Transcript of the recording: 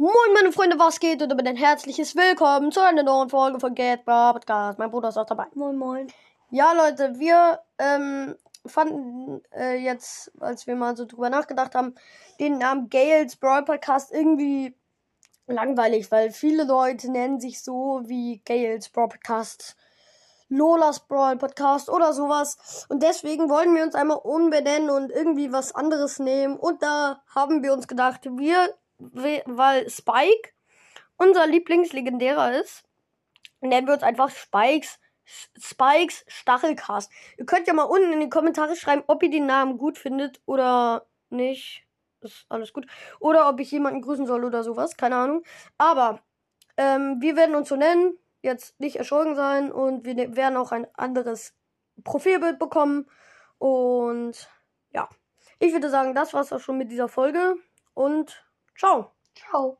Freunde, was geht? Und damit ein herzliches Willkommen zu einer neuen Folge von Get Bar Podcast. Mein Bruder ist auch dabei. Moin, moin. Ja, Leute, wir ähm, fanden äh, jetzt, als wir mal so drüber nachgedacht haben, den Namen Gales Brawl Podcast irgendwie langweilig, weil viele Leute nennen sich so wie Gales Brawl Podcast, Lolas Brawl Podcast oder sowas. Und deswegen wollen wir uns einmal umbenennen und irgendwie was anderes nehmen. Und da haben wir uns gedacht, wir weil Spike unser Lieblingslegendärer ist, nennen wir uns einfach Spikes, Spikes Stachelcast. Ihr könnt ja mal unten in die Kommentare schreiben, ob ihr den Namen gut findet oder nicht. Ist alles gut. Oder ob ich jemanden grüßen soll oder sowas. Keine Ahnung. Aber ähm, wir werden uns so nennen. Jetzt nicht erschrocken sein. Und wir ne-, werden auch ein anderes Profilbild bekommen. Und ja. Ich würde sagen, das war's auch schon mit dieser Folge. Und 照抄